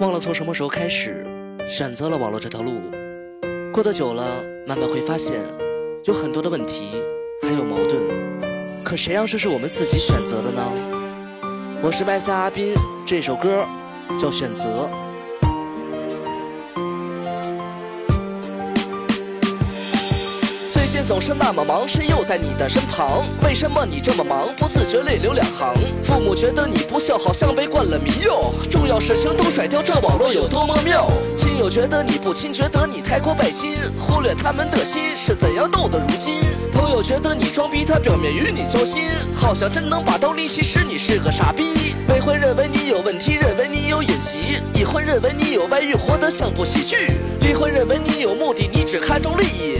忘了从什么时候开始选择了网络这条路，过得久了，慢慢会发现有很多的问题还有矛盾，可谁让这是我们自己选择的呢？我是麦夏阿斌，这首歌叫《选择》。总是那么忙，谁又在你的身旁？为什么你这么忙，不自觉泪流两行？父母觉得你不孝，好像被灌了迷药。重要事情都甩掉，这网络有多么妙？亲友觉得你不亲，觉得你太过拜金，忽略他们的心是怎样斗的如今。朋友觉得你装逼，他表面与你交心，好像真能把道理，其实你是个傻逼。未婚认为你有问题，认为你有隐疾；已婚认为你有外遇，活得像部喜剧；离婚认为你有目的，你只看重利益。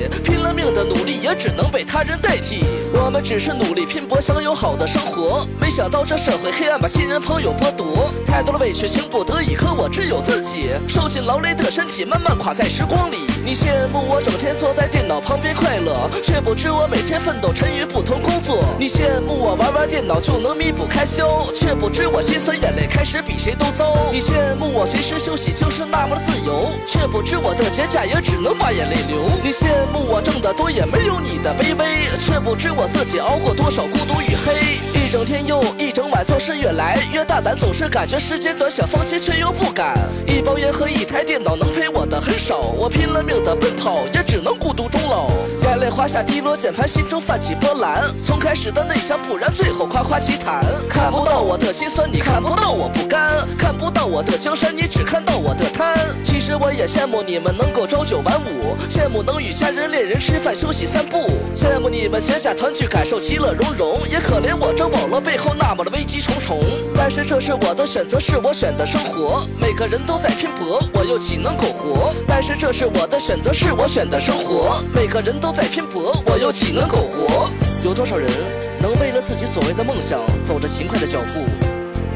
命的努力。也只能被他人代替。我们只是努力拼搏，想有好的生活。没想到这社会黑暗，把亲人朋友剥夺。太多的委屈，情不得已，可我只有自己。受尽劳累的身体，慢慢垮在时光里。你羡慕我整天坐在电脑旁边快乐，却不知我每天奋斗，沉于不同工作。你羡慕我玩玩电脑就能弥补开销，却不知我心酸眼泪开始比谁都糟。你羡慕我随时休息就是那么的自由，却不知我的节假也只能把眼泪流。你羡慕我挣的多，也没。有你的卑微，却不知我自己熬过多少孤独与黑。整天又一整晚，做事越来越大胆，总是感觉时间短，想放弃却又不敢。一包烟和一台电脑能陪我的很少，我拼了命的奔跑，也只能孤独终老。眼泪滑下滴落键盘，心中泛起波澜。从开始的内向不然，最后夸夸其谈。看不到我的心酸，你看不到我不甘，看不到我的江山，你只看到我的贪。其实我也羡慕你们能够朝九晚五，羡慕能与家人恋人吃饭休息散步，羡慕你们闲暇团聚感受其乐融融，也可怜我这网络背后那么的危机重重。但是这是我的选择，是我选的生活。每个人都在拼搏，我又岂能苟活？但是这是我的选择，是我选的生活。每个人都在拼搏，我又岂能苟活？有多少人能为了自己所谓的梦想走着勤快的脚步？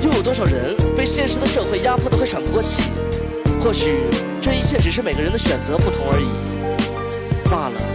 又有多少人被现实的社会压迫得快喘不过气？或许这一切只是每个人的选择不同而已。罢了。